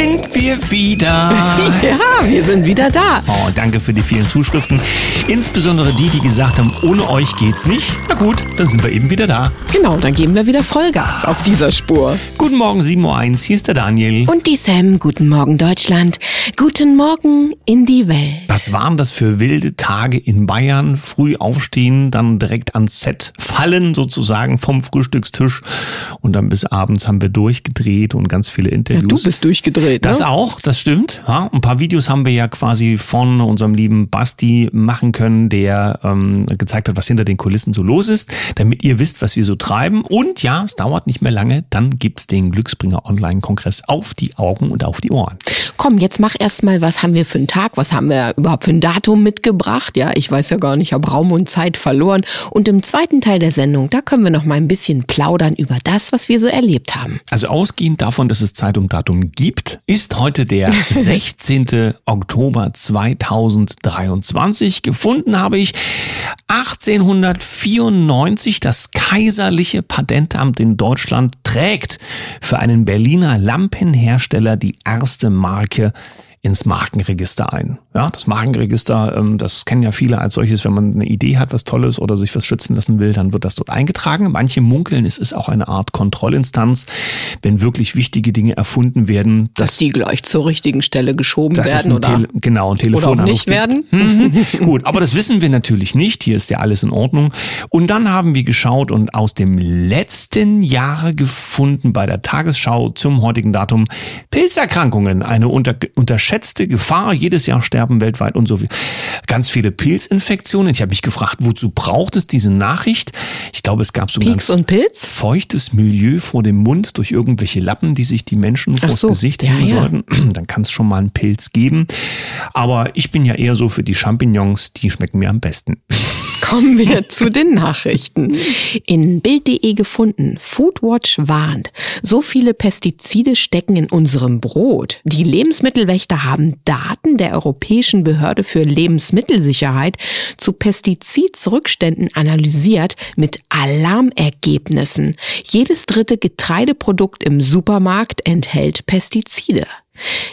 sind wir wieder. ja, wir sind wieder da. Oh, danke für die vielen Zuschriften. Insbesondere die, die gesagt haben, ohne euch geht's nicht. Na gut, dann sind wir eben wieder da. Genau, dann geben wir wieder Vollgas auf dieser Spur. Guten Morgen, 7.01 Uhr, hier ist der Daniel. Und die Sam, guten Morgen Deutschland. Guten Morgen in die Welt. Was waren das für wilde Tage in Bayern? Früh aufstehen, dann direkt ans Set fallen, sozusagen vom Frühstückstisch. Und dann bis abends haben wir durchgedreht und ganz viele Interviews. Ja, du bist durchgedreht, Das ne? auch, das stimmt. Ja, ein paar Videos haben wir ja quasi von unserem lieben Basti machen können, der ähm, gezeigt hat, was hinter den Kulissen so los ist, damit ihr wisst, was wir so treiben. Und ja, es dauert nicht mehr lange, dann gibt's den Glücksbringer Online-Kongress auf die Augen und auf die Ohren. Komm, jetzt mach erstmal, was haben wir für einen Tag? Was haben wir überhaupt für ein Datum mitgebracht? Ja, ich weiß ja gar nicht, ich habe Raum und Zeit verloren. Und im zweiten Teil der Sendung, da können wir noch mal ein bisschen plaudern über das, was wir so erlebt haben. Also ausgehend davon, dass es Zeit um Datum gibt, ist heute der 16. Oktober 2023. Gefunden habe ich 1894 das kaiserliche Patentamt in Deutschland trägt für einen Berliner Lampenhersteller die erste Marke ins Markenregister ein. Ja, das Markenregister, ähm, das kennen ja viele als solches, wenn man eine Idee hat, was Tolles oder sich was schützen lassen will, dann wird das dort eingetragen. Manche munkeln, es ist auch eine Art Kontrollinstanz, wenn wirklich wichtige Dinge erfunden werden, Dass die gleich zur richtigen Stelle geschoben dass es werden oder, Tele genau, ein oder Telefonanruf auch nicht werden. Mhm. Gut, aber das wissen wir natürlich nicht. Hier ist ja alles in Ordnung. Und dann haben wir geschaut und aus dem letzten Jahre gefunden bei der Tagesschau zum heutigen Datum Pilzerkrankungen. Eine unter, unterschätzte Gefahr. Jedes Jahr sterben weltweit und so viel. Ganz viele Pilzinfektionen. Ich habe mich gefragt, wozu braucht es diese Nachricht? Ich glaube, es gab so Pilz? feuchtes Milieu vor dem Mund durch irgendwelche Lappen, die sich die Menschen vors so. Gesicht Ja, hängen ja. sollten. Dann kann es schon mal einen Pilz geben. Aber ich bin ja eher so für die Champignons, die schmecken mir am besten. Kommen wir zu den Nachrichten. In Bild.de gefunden. Foodwatch warnt. So viele Pestizide stecken in unserem Brot. Die Lebensmittelwächter haben Daten der Europäischen Behörde für Lebensmittelsicherheit zu Pestizidrückständen analysiert mit Alarmergebnissen. Jedes dritte Getreideprodukt im Supermarkt enthält Pestizide.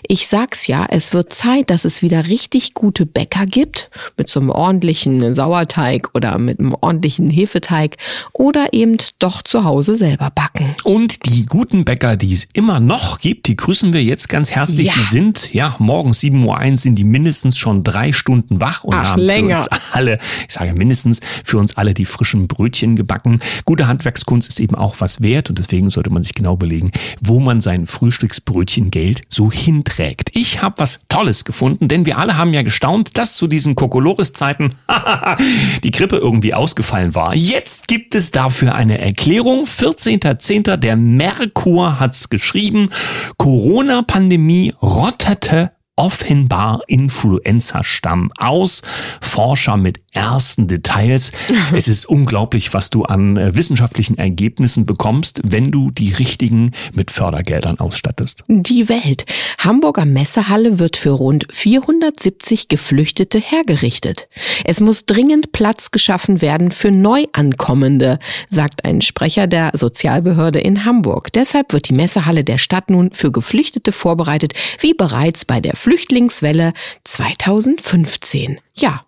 Ich sag's ja, es wird Zeit, dass es wieder richtig gute Bäcker gibt, mit so einem ordentlichen Sauerteig oder mit einem ordentlichen Hefeteig oder eben doch zu Hause selber backen. Und die guten Bäcker, die es immer noch gibt, die grüßen wir jetzt ganz herzlich. Ja. Die sind, ja, morgens 7.01 Uhr sind die mindestens schon drei Stunden wach und Ach, haben länger. für uns alle, ich sage mindestens, für uns alle die frischen Brötchen gebacken. Gute Handwerkskunst ist eben auch was wert und deswegen sollte man sich genau überlegen, wo man sein Frühstücksbrötchengeld so hinträgt. Ich habe was Tolles gefunden, denn wir alle haben ja gestaunt, dass zu diesen Kokolores-Zeiten die Grippe irgendwie ausgefallen war. Jetzt gibt es dafür eine Erklärung. 14.10. Der Merkur hat's geschrieben. Corona-Pandemie rottete offenbar Influenza-Stamm aus. Forscher mit ersten Details. Es ist unglaublich, was du an äh, wissenschaftlichen Ergebnissen bekommst, wenn du die richtigen mit Fördergeldern ausstattest. Die Welt. Hamburger Messehalle wird für rund 470 Geflüchtete hergerichtet. Es muss dringend Platz geschaffen werden für Neuankommende, sagt ein Sprecher der Sozialbehörde in Hamburg. Deshalb wird die Messehalle der Stadt nun für Geflüchtete vorbereitet, wie bereits bei der Flüchtlingswelle 2015. Ja.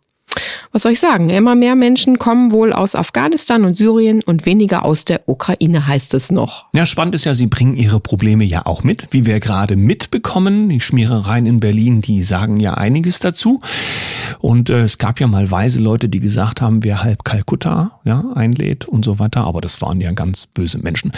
Was soll ich sagen? Immer mehr Menschen kommen wohl aus Afghanistan und Syrien und weniger aus der Ukraine, heißt es noch. Ja, spannend ist ja, sie bringen ihre Probleme ja auch mit, wie wir gerade mitbekommen. Die Schmierereien in Berlin, die sagen ja einiges dazu. Und äh, es gab ja mal weise Leute, die gesagt haben, wer halb Kalkutta ja, einlädt und so weiter. Aber das waren ja ganz böse Menschen.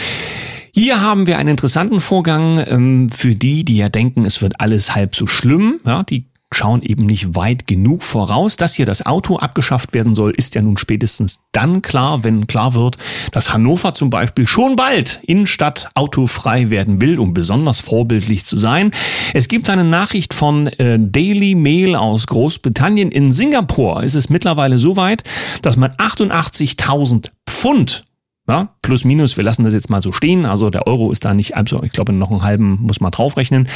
Hier haben wir einen interessanten Vorgang ähm, für die, die ja denken, es wird alles halb so schlimm. Ja, die schauen eben nicht weit genug voraus. Dass hier das Auto abgeschafft werden soll, ist ja nun spätestens dann klar, wenn klar wird, dass Hannover zum Beispiel schon bald Innenstadt autofrei werden will, um besonders vorbildlich zu sein. Es gibt eine Nachricht von äh, Daily Mail aus Großbritannien. In Singapur ist es mittlerweile so weit, dass man 88.000 Pfund ja, plus minus, wir lassen das jetzt mal so stehen. Also der Euro ist da nicht, also ich glaube noch einen halben muss man draufrechnen.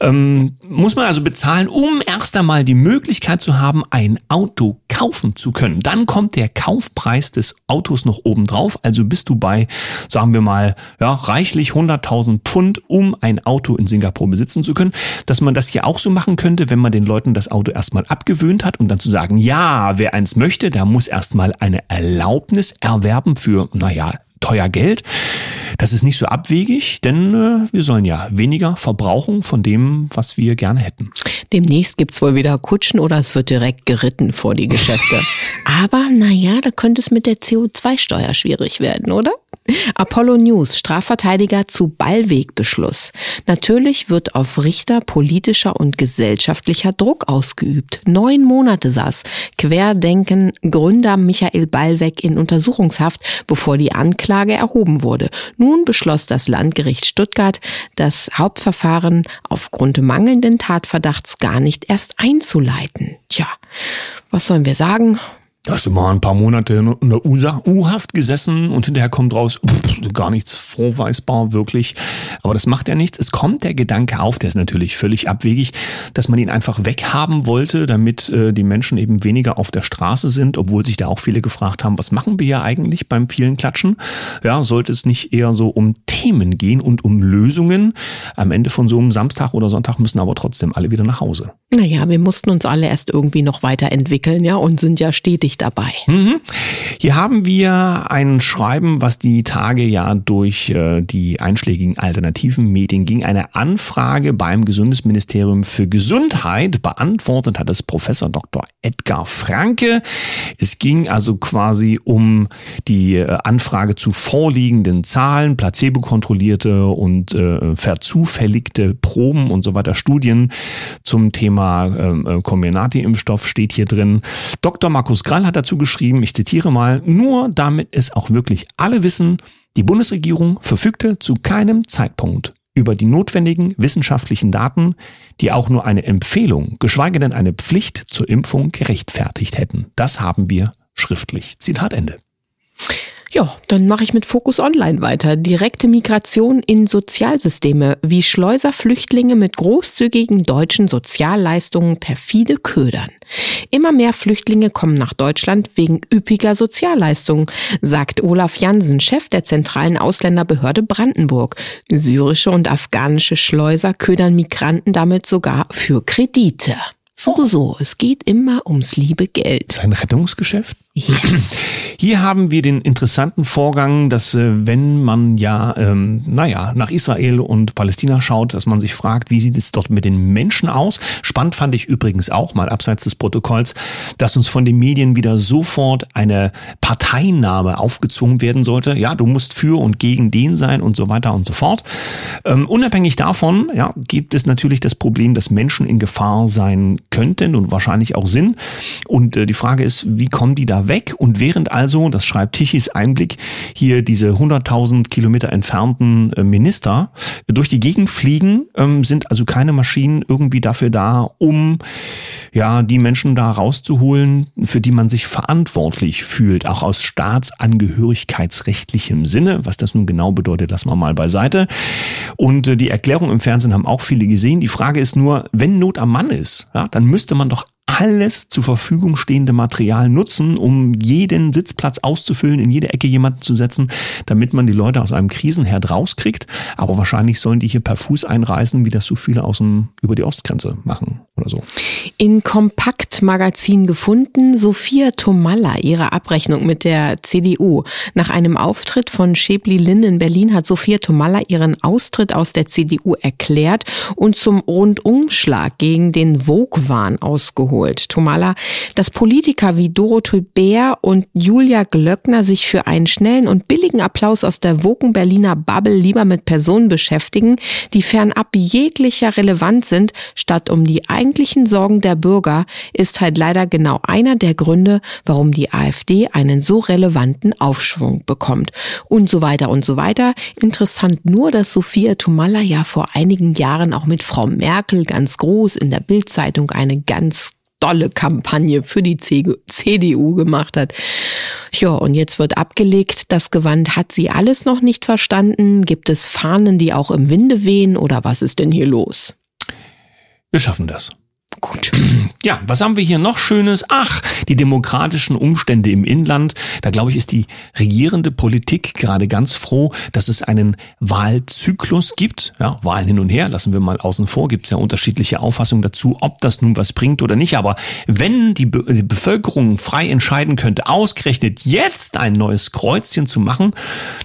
Ähm, muss man also bezahlen, um erst einmal die Möglichkeit zu haben, ein Auto kaufen zu können. Dann kommt der Kaufpreis des Autos noch oben drauf. Also bist du bei, sagen wir mal, ja, reichlich 100.000 Pfund, um ein Auto in Singapur besitzen zu können. Dass man das hier auch so machen könnte, wenn man den Leuten das Auto erstmal abgewöhnt hat und dann zu sagen, ja, wer eins möchte, der muss erstmal eine Erlaubnis erwerben für, naja, teuer Geld. Das ist nicht so abwegig, denn äh, wir sollen ja weniger verbrauchen von dem, was wir gerne hätten. Demnächst gibt's wohl wieder Kutschen oder es wird direkt geritten vor die Geschäfte. Aber naja, da könnte es mit der CO2-Steuer schwierig werden, oder? Apollo News, Strafverteidiger zu Ballwegbeschluss. Natürlich wird auf Richter politischer und gesellschaftlicher Druck ausgeübt. Neun Monate saß Querdenken Gründer Michael Ballweg in Untersuchungshaft, bevor die Anklage erhoben wurde. Nun beschloss das Landgericht Stuttgart, das Hauptverfahren aufgrund mangelnden Tatverdachts gar nicht erst einzuleiten. Tja, was sollen wir sagen? Hast du mal ein paar Monate in der U-Haft gesessen und hinterher kommt raus, pff, gar nichts vorweisbar, wirklich. Aber das macht ja nichts. Es kommt der Gedanke auf, der ist natürlich völlig abwegig, dass man ihn einfach weghaben wollte, damit äh, die Menschen eben weniger auf der Straße sind, obwohl sich da auch viele gefragt haben, was machen wir ja eigentlich beim vielen Klatschen? Ja, sollte es nicht eher so um Themen gehen und um Lösungen? Am Ende von so einem Samstag oder Sonntag müssen aber trotzdem alle wieder nach Hause. Naja, wir mussten uns alle erst irgendwie noch weiterentwickeln, ja, und sind ja stetig dabei. Mhm. Hier haben wir ein Schreiben, was die Tage ja durch äh, die einschlägigen alternativen Medien ging. Eine Anfrage beim Gesundheitsministerium für Gesundheit. Beantwortet hat es Professor Dr. Edgar Franke. Es ging also quasi um die äh, Anfrage zu vorliegenden Zahlen, placebo-kontrollierte und äh, verzufälligte Proben und so weiter, Studien zum Thema ähm, äh, Comirnaty-Impfstoff steht hier drin. Dr. Markus Grall hat dazu geschrieben, ich zitiere mal, nur damit es auch wirklich alle wissen, die Bundesregierung verfügte zu keinem Zeitpunkt über die notwendigen wissenschaftlichen Daten, die auch nur eine Empfehlung, geschweige denn eine Pflicht zur Impfung gerechtfertigt hätten. Das haben wir schriftlich. Zitat Ende. Ja, dann mache ich mit Fokus Online weiter. Direkte Migration in Sozialsysteme, wie Schleuser Flüchtlinge mit großzügigen deutschen Sozialleistungen perfide ködern. Immer mehr Flüchtlinge kommen nach Deutschland wegen üppiger Sozialleistungen, sagt Olaf Jansen, Chef der zentralen Ausländerbehörde Brandenburg. Syrische und afghanische Schleuser ködern Migranten damit sogar für Kredite. So, so, es geht immer ums liebe Geld. Sein Rettungsgeschäft? Yes. Hier haben wir den interessanten Vorgang, dass äh, wenn man ja, ähm, naja, nach Israel und Palästina schaut, dass man sich fragt, wie sieht es dort mit den Menschen aus? Spannend fand ich übrigens auch mal abseits des Protokolls, dass uns von den Medien wieder sofort eine Parteinahme aufgezwungen werden sollte. Ja, du musst für und gegen den sein und so weiter und so fort. Ähm, unabhängig davon, ja, gibt es natürlich das Problem, dass Menschen in Gefahr sein könnten und wahrscheinlich auch sind. Und äh, die Frage ist, wie kommen die da weg und während also, das schreibt Tichys Einblick, hier diese 100.000 Kilometer entfernten äh, Minister durch die Gegend fliegen, ähm, sind also keine Maschinen irgendwie dafür da, um ja die Menschen da rauszuholen, für die man sich verantwortlich fühlt, auch aus staatsangehörigkeitsrechtlichem Sinne. Was das nun genau bedeutet, lassen wir mal beiseite. Und äh, die Erklärung im Fernsehen haben auch viele gesehen. Die Frage ist nur, wenn Not am Mann ist, ja, dann müsste man doch alles zur Verfügung stehende Material nutzen, um jeden Sitzplatz auszufüllen, in jede Ecke jemanden zu setzen, damit man die Leute aus einem Krisenherd rauskriegt. Aber wahrscheinlich sollen die hier per Fuß einreisen, wie das so viele aus dem, über die Ostgrenze machen oder so. In Kompaktmagazin gefunden, Sophia Tomalla ihre Abrechnung mit der CDU. Nach einem Auftritt von Schäbli Linn in Berlin hat Sophia Tomalla ihren Austritt aus der CDU erklärt und zum Rundumschlag gegen den Vogue-Wahn ausgeholt geholt. Tomala, dass Politiker wie Dorothee Bär und Julia Glöckner sich für einen schnellen und billigen Applaus aus der Woken Berliner Bubble lieber mit Personen beschäftigen, die fernab jeglicher Relevanz sind, statt um die eigentlichen Sorgen der Bürger, ist halt leider genau einer der Gründe, warum die AfD einen so relevanten Aufschwung bekommt. Und so weiter und so weiter. Interessant nur, dass Sophia Tomalla ja vor einigen Jahren auch mit Frau Merkel ganz groß in der Bildzeitung eine ganz dolle Kampagne für die CDU gemacht hat. Ja, und jetzt wird abgelegt, das Gewand hat sie alles noch nicht verstanden. Gibt es Fahnen, die auch im Winde wehen oder was ist denn hier los? Wir schaffen das. Gut. Ja, was haben wir hier noch Schönes? Ach, die demokratischen Umstände im Inland. Da glaube ich, ist die regierende Politik gerade ganz froh, dass es einen Wahlzyklus gibt. Ja, Wahlen hin und her, lassen wir mal außen vor. Gibt es ja unterschiedliche Auffassungen dazu, ob das nun was bringt oder nicht. Aber wenn die, Be die Bevölkerung frei entscheiden könnte, ausgerechnet jetzt ein neues Kreuzchen zu machen,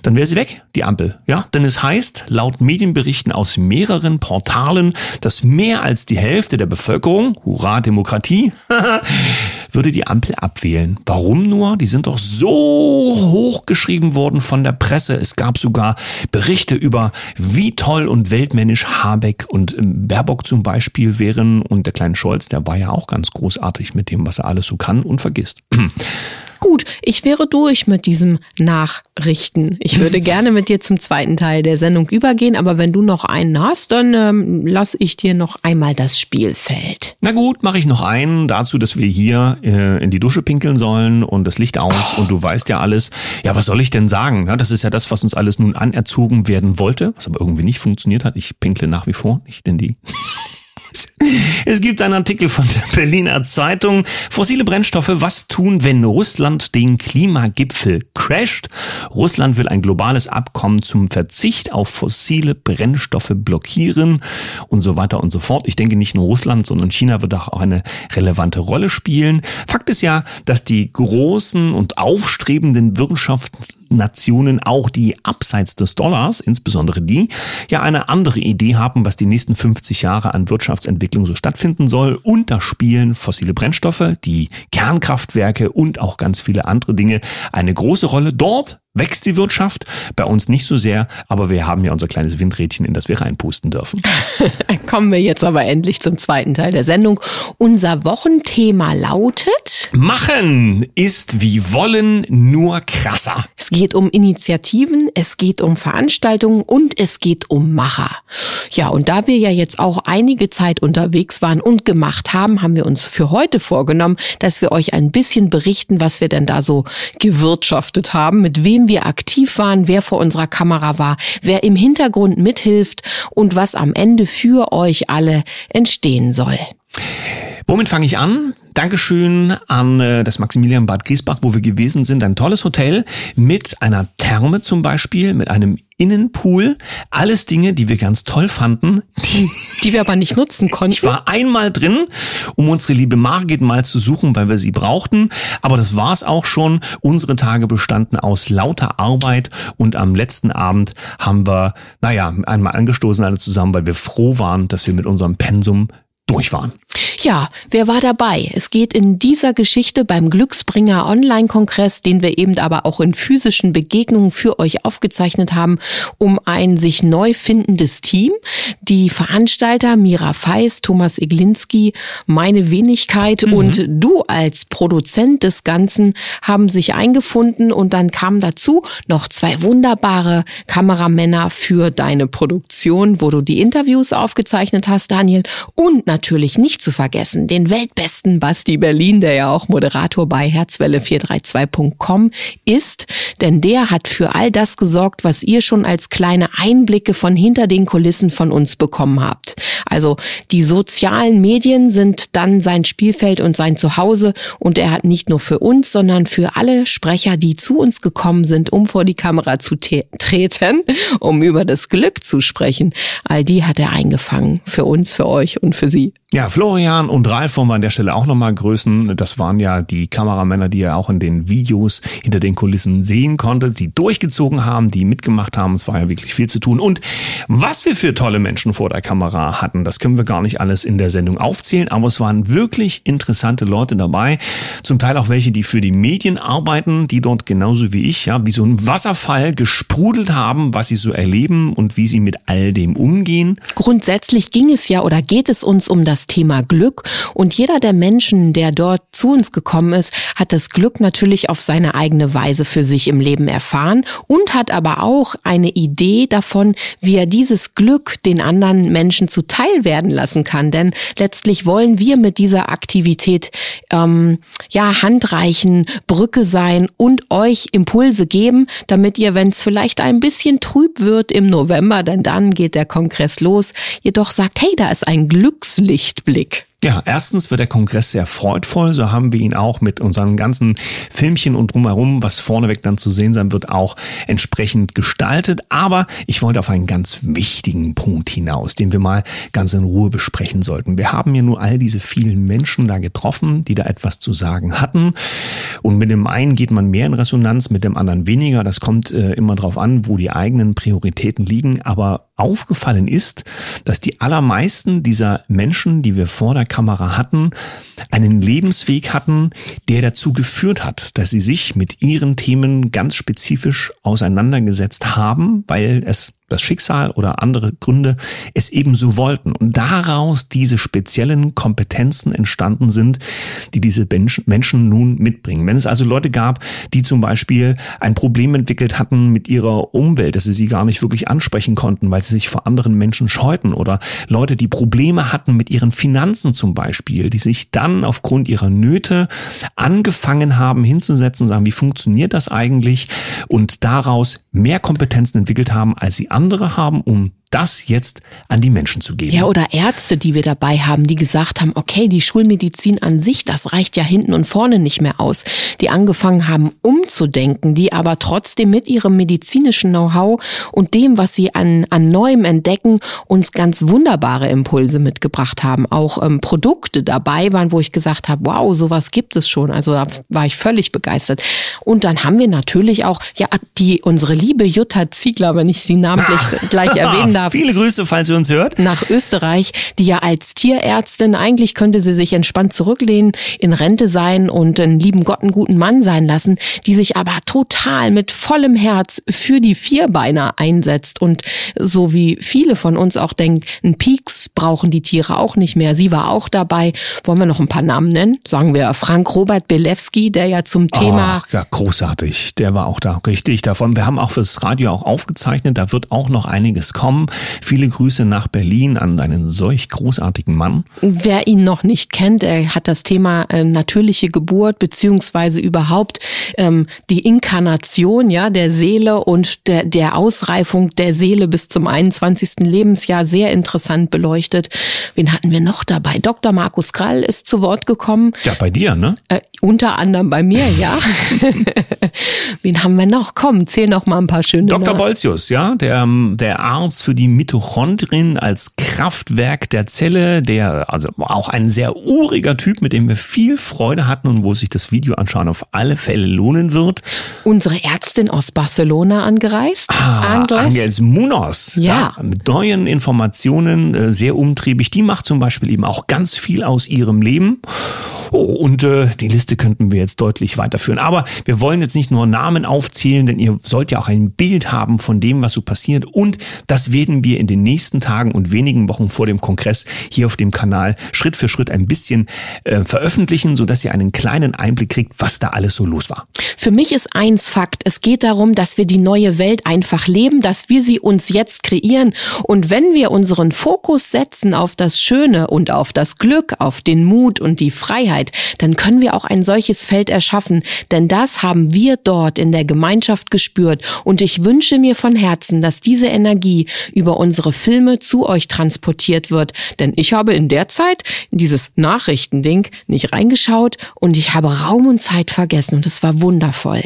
dann wäre sie weg, die Ampel. Ja, denn es heißt, laut Medienberichten aus mehreren Portalen, dass mehr als die Hälfte der Bevölkerung, hurra, Demokratie, Demokratie, würde die Ampel abwählen. Warum nur? Die sind doch so hochgeschrieben worden von der Presse. Es gab sogar Berichte über, wie toll und weltmännisch Habeck und ähm, Baerbock zum Beispiel wären. Und der kleine Scholz, der war ja auch ganz großartig mit dem, was er alles so kann und vergisst. Gut, ich wäre durch mit diesem Nachrichten. Ich würde gerne mit dir zum zweiten Teil der Sendung übergehen, aber wenn du noch einen hast, dann ähm, lass ich dir noch einmal das Spielfeld. Na gut, mache ich noch einen dazu, dass wir hier äh, in die Dusche pinkeln sollen und das Licht aus oh. und du weißt ja alles. Ja, was soll ich denn sagen? Ja, das ist ja das, was uns alles nun anerzogen werden wollte, was aber irgendwie nicht funktioniert hat. Ich pinkle nach wie vor nicht in die es gibt einen Artikel von der Berliner Zeitung. Fossile Brennstoffe, was tun, wenn Russland den Klimagipfel crasht? Russland will ein globales Abkommen zum Verzicht auf fossile Brennstoffe blockieren und so weiter und so fort. Ich denke nicht nur Russland, sondern China wird auch eine relevante Rolle spielen. Fakt ist ja, dass die großen und aufstrebenden Wirtschaftsnationen, auch die abseits des Dollars, insbesondere die, ja eine andere Idee haben, was die nächsten 50 Jahre an Wirtschaftsentwicklung so stattfinden soll. Und da spielen fossile Brennstoffe, die Kernkraftwerke und auch ganz viele andere Dinge eine große Rolle. Dort wächst die Wirtschaft, bei uns nicht so sehr, aber wir haben ja unser kleines Windrädchen, in das wir reinpusten dürfen. Kommen wir jetzt aber endlich zum zweiten Teil der Sendung. Unser Wochenthema lautet Machen ist wie wollen, nur krasser. Es geht um Initiativen, es geht um Veranstaltungen und es geht um Macher. Ja, und da wir ja jetzt auch einige Zeit unterwegs waren und gemacht haben, haben wir uns für heute vorgenommen, dass wir euch ein bisschen berichten, was wir denn da so gewirtschaftet haben, mit wem wir aktiv waren, wer vor unserer Kamera war, wer im Hintergrund mithilft und was am Ende für euch alle entstehen soll. Womit fange ich an? Dankeschön an äh, das Maximilian Bad Griesbach, wo wir gewesen sind. Ein tolles Hotel mit einer Therme zum Beispiel, mit einem Innenpool. Alles Dinge, die wir ganz toll fanden. Die, die wir aber nicht nutzen konnten. Ich war einmal drin, um unsere liebe Margit mal zu suchen, weil wir sie brauchten. Aber das war's auch schon. Unsere Tage bestanden aus lauter Arbeit und am letzten Abend haben wir, naja, einmal angestoßen alle zusammen, weil wir froh waren, dass wir mit unserem Pensum durch waren. Ja, wer war dabei? Es geht in dieser Geschichte beim Glücksbringer Online-Kongress, den wir eben aber auch in physischen Begegnungen für euch aufgezeichnet haben, um ein sich neu findendes Team. Die Veranstalter Mira Feis, Thomas Iglinski, meine Wenigkeit mhm. und du als Produzent des Ganzen haben sich eingefunden und dann kamen dazu noch zwei wunderbare Kameramänner für deine Produktion, wo du die Interviews aufgezeichnet hast, Daniel, und natürlich nicht nicht zu vergessen, den weltbesten Basti Berlin, der ja auch Moderator bei Herzwelle432.com ist, denn der hat für all das gesorgt, was ihr schon als kleine Einblicke von hinter den Kulissen von uns bekommen habt. Also die sozialen Medien sind dann sein Spielfeld und sein Zuhause und er hat nicht nur für uns, sondern für alle Sprecher, die zu uns gekommen sind, um vor die Kamera zu treten, um über das Glück zu sprechen, all die hat er eingefangen. Für uns, für euch und für sie. Ja, Florian und Ralf wollen wir an der Stelle auch nochmal grüßen. Das waren ja die Kameramänner, die ihr auch in den Videos hinter den Kulissen sehen konntet, die durchgezogen haben, die mitgemacht haben. Es war ja wirklich viel zu tun. Und was wir für tolle Menschen vor der Kamera hatten, das können wir gar nicht alles in der Sendung aufzählen, aber es waren wirklich interessante Leute dabei. Zum Teil auch welche, die für die Medien arbeiten, die dort genauso wie ich, ja, wie so ein Wasserfall gesprudelt haben, was sie so erleben und wie sie mit all dem umgehen. Grundsätzlich ging es ja oder geht es uns um das das Thema Glück. Und jeder der Menschen, der dort zu uns gekommen ist, hat das Glück natürlich auf seine eigene Weise für sich im Leben erfahren und hat aber auch eine Idee davon, wie er dieses Glück den anderen Menschen zuteil Teil werden lassen kann. Denn letztlich wollen wir mit dieser Aktivität ähm, ja handreichen, Brücke sein und euch Impulse geben, damit ihr, wenn es vielleicht ein bisschen trüb wird im November, denn dann geht der Kongress los, ihr doch sagt, hey, da ist ein Glückslichtblick. Ja, erstens wird der Kongress sehr freudvoll. So haben wir ihn auch mit unseren ganzen Filmchen und drumherum, was vorneweg dann zu sehen sein wird, auch entsprechend gestaltet. Aber ich wollte auf einen ganz wichtigen Punkt hinaus, den wir mal ganz in Ruhe besprechen sollten. Wir haben ja nur all diese vielen Menschen da getroffen, die da etwas zu sagen hatten. Und mit dem einen geht man mehr in Resonanz, mit dem anderen weniger. Das kommt äh, immer darauf an, wo die eigenen Prioritäten liegen. Aber aufgefallen ist, dass die allermeisten dieser Menschen, die wir vor der Kamera hatten, einen Lebensweg hatten, der dazu geführt hat, dass sie sich mit ihren Themen ganz spezifisch auseinandergesetzt haben, weil es das Schicksal oder andere Gründe es eben so wollten und daraus diese speziellen Kompetenzen entstanden sind, die diese Menschen nun mitbringen. Wenn es also Leute gab, die zum Beispiel ein Problem entwickelt hatten mit ihrer Umwelt, dass sie sie gar nicht wirklich ansprechen konnten, weil sie sich vor anderen Menschen scheuten oder Leute, die Probleme hatten mit ihren Finanzen zum Beispiel, die sich dann aufgrund ihrer Nöte angefangen haben hinzusetzen, sagen, wie funktioniert das eigentlich? Und daraus mehr Kompetenzen entwickelt haben, als sie andere haben, um das jetzt an die Menschen zu geben. Ja, oder Ärzte, die wir dabei haben, die gesagt haben, okay, die Schulmedizin an sich, das reicht ja hinten und vorne nicht mehr aus. Die angefangen haben, umzudenken, die aber trotzdem mit ihrem medizinischen Know-how und dem, was sie an, an Neuem entdecken, uns ganz wunderbare Impulse mitgebracht haben. Auch ähm, Produkte dabei waren, wo ich gesagt habe, wow, sowas gibt es schon. Also da war ich völlig begeistert. Und dann haben wir natürlich auch, ja, die, unsere liebe Jutta Ziegler, wenn ich sie namentlich gleich erwähnen darf. Viele Grüße, falls sie uns hört. Nach Österreich, die ja als Tierärztin, eigentlich könnte sie sich entspannt zurücklehnen, in Rente sein und einen lieben Gott einen guten Mann sein lassen, die sich aber total mit vollem Herz für die Vierbeiner einsetzt und so wie viele von uns auch denken, ein Pieks brauchen die Tiere auch nicht mehr. Sie war auch dabei. Wollen wir noch ein paar Namen nennen? Sagen wir Frank Robert Belewski, der ja zum Thema. Ach, ja, großartig. Der war auch da. Richtig davon. Wir haben auch fürs Radio auch aufgezeichnet. Da wird auch noch einiges kommen. Viele Grüße nach Berlin an einen solch großartigen Mann. Wer ihn noch nicht kennt, er hat das Thema äh, natürliche Geburt beziehungsweise überhaupt ähm, die Inkarnation ja der Seele und der, der Ausreifung der Seele bis zum 21. Lebensjahr sehr interessant beleuchtet. Wen hatten wir noch dabei? Dr. Markus Krall ist zu Wort gekommen. Ja, bei dir, ne? Äh, unter anderem bei mir, ja. Wen haben wir noch? Komm, zähl noch mal ein paar schöne. Dr. Bolzius, ja, der, der Arzt für die Mitochondrien als Kraftwerk der Zelle, der also auch ein sehr uriger Typ, mit dem wir viel Freude hatten und wo sich das Video anschauen auf alle Fälle lohnen wird. Unsere Ärztin aus Barcelona angereist. Ah, Angels Munoz. Ja. ja. Mit neuen Informationen, äh, sehr umtriebig. Die macht zum Beispiel eben auch ganz viel aus ihrem Leben. Oh, und äh, die Liste könnten wir jetzt deutlich weiterführen. Aber wir wollen jetzt nicht nur Namen aufzählen, denn ihr sollt ja auch ein Bild haben von dem, was so passiert. Und das werden wir in den nächsten Tagen und wenigen Wochen vor dem Kongress hier auf dem Kanal Schritt für Schritt ein bisschen äh, veröffentlichen, sodass ihr einen kleinen Einblick kriegt, was da alles so los war. Für mich ist eins Fakt. Es geht darum, dass wir die neue Welt einfach leben, dass wir sie uns jetzt kreieren. Und wenn wir unseren Fokus setzen auf das Schöne und auf das Glück, auf den Mut und die Freiheit, dann können wir auch ein solches Feld erschaffen. Denn das haben wir dort in der Gemeinschaft gespürt. Und ich wünsche mir von Herzen, dass diese Energie über unsere Filme zu euch transportiert wird. Denn ich habe in der Zeit in dieses Nachrichtending nicht reingeschaut und ich habe Raum und Zeit vergessen und es war wundervoll.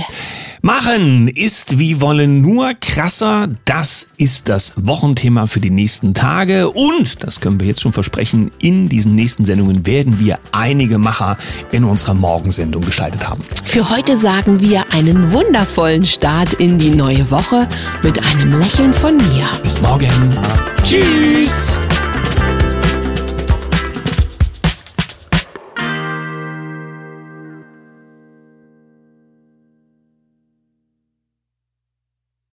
Machen ist wie wollen nur krasser. Das ist das Wochenthema für die nächsten Tage. Und, das können wir jetzt schon versprechen, in diesen nächsten Sendungen werden wir einige Macher in unserer Morgensendung gestaltet haben. Für heute sagen wir einen wundervollen Start in die neue Woche mit einem Lächeln von mir. Bis morgen. Tschüss.